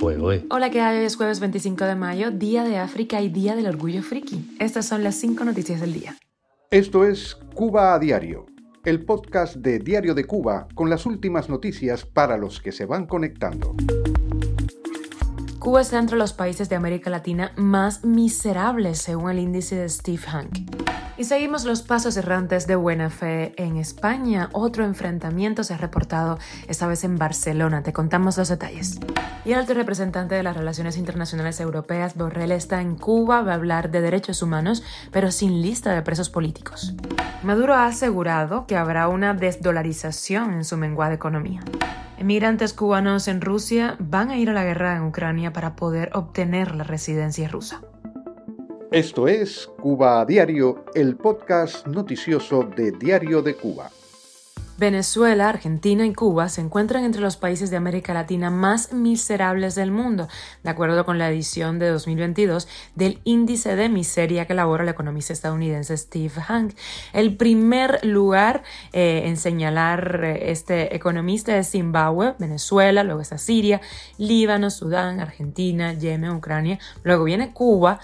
Hola, ¿qué hay? Hoy es jueves 25 de mayo, Día de África y Día del Orgullo Friki. Estas son las cinco noticias del día. Esto es Cuba a Diario, el podcast de Diario de Cuba con las últimas noticias para los que se van conectando. Cuba está entre los países de América Latina más miserables según el índice de Steve Hank. Y seguimos los pasos errantes de buena fe en España. Otro enfrentamiento se ha reportado, esta vez en Barcelona. Te contamos los detalles. Y el alto representante de las Relaciones Internacionales Europeas, Borrell, está en Cuba, va a hablar de derechos humanos, pero sin lista de presos políticos. Maduro ha asegurado que habrá una desdolarización en su menguada economía. Emigrantes cubanos en Rusia van a ir a la guerra en Ucrania para poder obtener la residencia rusa. Esto es Cuba Diario, el podcast noticioso de Diario de Cuba. Venezuela, Argentina y Cuba se encuentran entre los países de América Latina más miserables del mundo, de acuerdo con la edición de 2022 del Índice de Miseria que elabora el economista estadounidense Steve Hank. El primer lugar eh, en señalar eh, este economista es Zimbabue, Venezuela, luego está Siria, Líbano, Sudán, Argentina, Yemen, Ucrania, luego viene Cuba,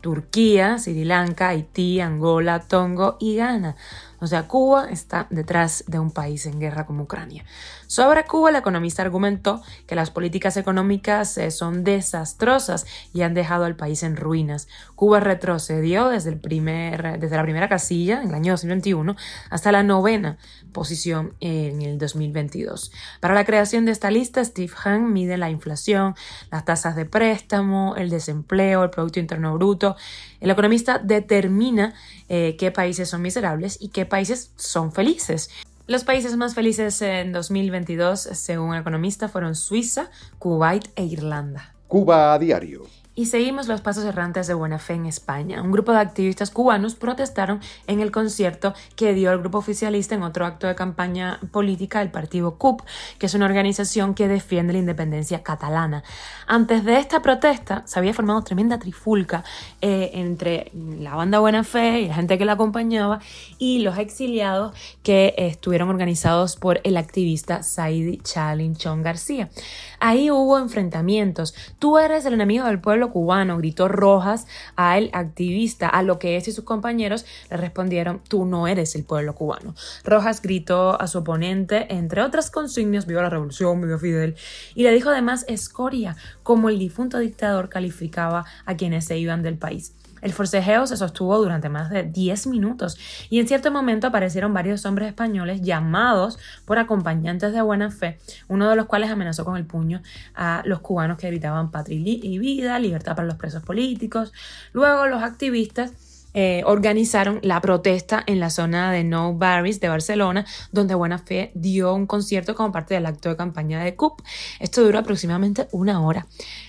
Turquía, Sri Lanka, Haití, Angola, Tongo y Ghana. O sea, Cuba está detrás de un país en guerra como Ucrania. Sobre Cuba, el economista argumentó que las políticas económicas eh, son desastrosas y han dejado al país en ruinas. Cuba retrocedió desde, el primer, desde la primera casilla en el año 2021 hasta la novena posición en el 2022. Para la creación de esta lista, Steve Hahn mide la inflación, las tasas de préstamo, el desempleo, el Producto Interno Bruto. El economista determina eh, qué países son miserables y qué países son felices. Los países más felices en 2022, según el economista, fueron Suiza, Kuwait e Irlanda. Cuba a diario. Y seguimos los pasos errantes de Buena Fe en España. Un grupo de activistas cubanos protestaron en el concierto que dio el grupo oficialista en otro acto de campaña política del partido CUP, que es una organización que defiende la independencia catalana. Antes de esta protesta se había formado tremenda trifulca eh, entre la banda Buena Fe y la gente que la acompañaba y los exiliados que estuvieron organizados por el activista Saidi Chalinchón García. Ahí hubo enfrentamientos. Tú eres el enemigo del pueblo cubano, gritó Rojas al activista, a lo que este y sus compañeros le respondieron, tú no eres el pueblo cubano. Rojas gritó a su oponente, entre otras consignas, viva la revolución, viva Fidel, y le dijo además escoria, como el difunto dictador calificaba a quienes se iban del país. El forcejeo se sostuvo durante más de 10 minutos y en cierto momento aparecieron varios hombres españoles llamados por acompañantes de buena fe, uno de los cuales amenazó con el puño a los cubanos que gritaban patria y vida, libertad para los presos políticos. Luego los activistas eh, organizaron la protesta en la zona de No Barris de Barcelona, donde Buena Fe dio un concierto como parte del acto de campaña de CUP. Esto duró aproximadamente una hora.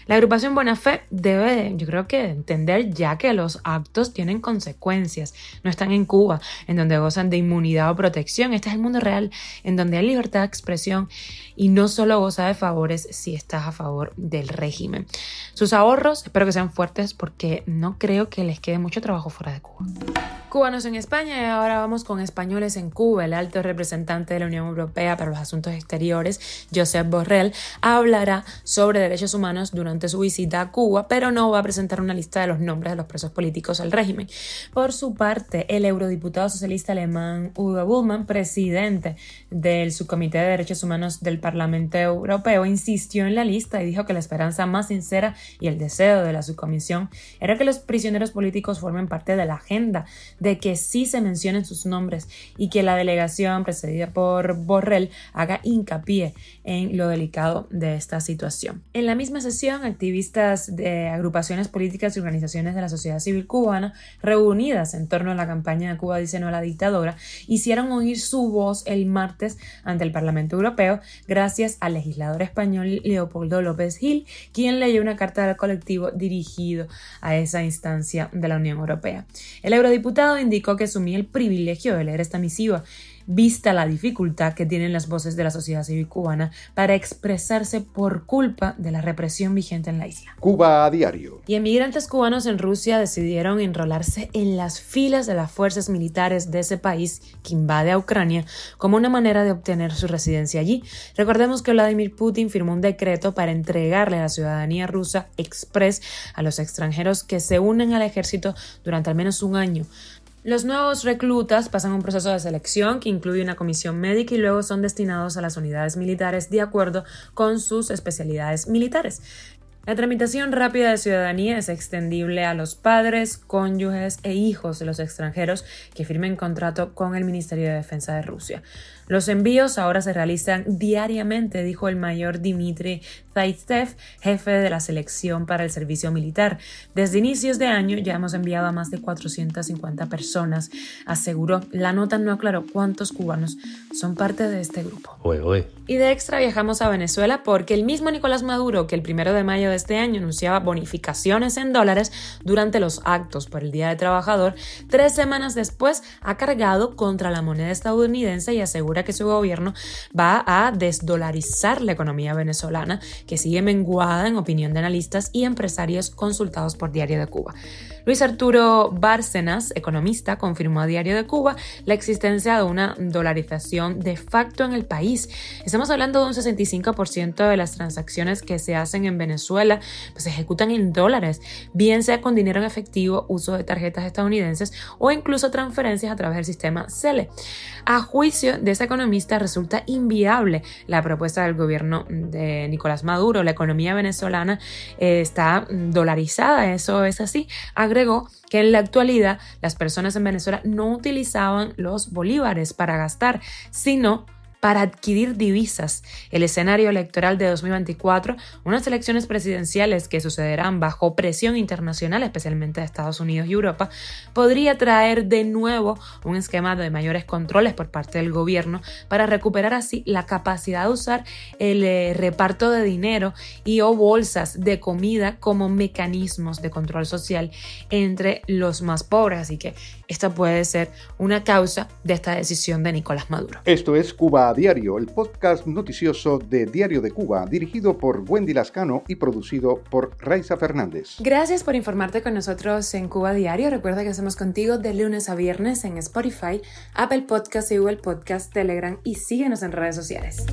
La agrupación Buena Fe debe, yo creo que, entender ya que los actos tienen consecuencias. No están en Cuba, en donde gozan de inmunidad o protección. Este es el mundo real, en donde hay libertad de expresión y no solo goza de favores si estás a favor del régimen. Sus ahorros, espero que sean fuertes porque no creo que les quede mucho trabajo fuera de Cuba. Cubanos en España y ahora vamos con españoles en Cuba. El alto representante de la Unión Europea para los Asuntos Exteriores, Josep Borrell, hablará sobre derechos humanos durante su visita a Cuba, pero no va a presentar una lista de los nombres de los presos políticos al régimen. Por su parte, el eurodiputado socialista alemán Udo Bullmann, presidente del Subcomité de Derechos Humanos del Parlamento Europeo, insistió en la lista y dijo que la esperanza más sincera y el deseo de la subcomisión era que los prisioneros políticos formen parte de la agenda de que sí se mencionen sus nombres y que la delegación precedida por Borrell haga hincapié en lo delicado de esta situación. En la misma sesión, activistas de agrupaciones políticas y organizaciones de la sociedad civil cubana reunidas en torno a la campaña de Cuba dice no a la dictadura hicieron oír su voz el martes ante el Parlamento Europeo gracias al legislador español Leopoldo López Gil, quien leyó una carta del colectivo dirigido a esa instancia de la Unión Europea. El eurodiputado indicó que asumía el privilegio de leer esta misiva vista la dificultad que tienen las voces de la sociedad civil cubana para expresarse por culpa de la represión vigente en la isla. Cuba a diario. Y emigrantes cubanos en Rusia decidieron enrolarse en las filas de las fuerzas militares de ese país que invade a Ucrania como una manera de obtener su residencia allí. Recordemos que Vladimir Putin firmó un decreto para entregarle la ciudadanía rusa express a los extranjeros que se unen al ejército durante al menos un año. Los nuevos reclutas pasan un proceso de selección que incluye una comisión médica y luego son destinados a las unidades militares de acuerdo con sus especialidades militares. La tramitación rápida de ciudadanía es extendible a los padres, cónyuges e hijos de los extranjeros que firmen contrato con el Ministerio de Defensa de Rusia. Los envíos ahora se realizan diariamente, dijo el mayor Dmitry Zaitsev, jefe de la selección para el servicio militar. Desde inicios de año ya hemos enviado a más de 450 personas, aseguró. La nota no aclaró cuántos cubanos son parte de este grupo. Y de extra viajamos a Venezuela porque el mismo Nicolás Maduro, que el primero de mayo este año anunciaba bonificaciones en dólares durante los actos por el Día del Trabajador, tres semanas después ha cargado contra la moneda estadounidense y asegura que su gobierno va a desdolarizar la economía venezolana, que sigue menguada en opinión de analistas y empresarios consultados por Diario de Cuba. Luis Arturo Bárcenas, economista, confirmó a Diario de Cuba la existencia de una dolarización de facto en el país. Estamos hablando de un 65% de las transacciones que se hacen en Venezuela pues, se ejecutan en dólares, bien sea con dinero en efectivo, uso de tarjetas estadounidenses o incluso transferencias a través del sistema CELE. A juicio de ese economista resulta inviable la propuesta del gobierno de Nicolás Maduro. La economía venezolana eh, está dolarizada, eso es así agregó que en la actualidad las personas en Venezuela no utilizaban los bolívares para gastar, sino para adquirir divisas. El escenario electoral de 2024, unas elecciones presidenciales que sucederán bajo presión internacional, especialmente de Estados Unidos y Europa, podría traer de nuevo un esquema de mayores controles por parte del gobierno para recuperar así la capacidad de usar el eh, reparto de dinero y o bolsas de comida como mecanismos de control social entre los más pobres. Así que esta puede ser una causa de esta decisión de Nicolás Maduro. Esto es Cuba Diario, el podcast noticioso de Diario de Cuba, dirigido por Wendy Lascano y producido por Raiza Fernández. Gracias por informarte con nosotros en Cuba Diario. Recuerda que hacemos contigo de lunes a viernes en Spotify, Apple Podcast y Google Podcast, Telegram y síguenos en redes sociales.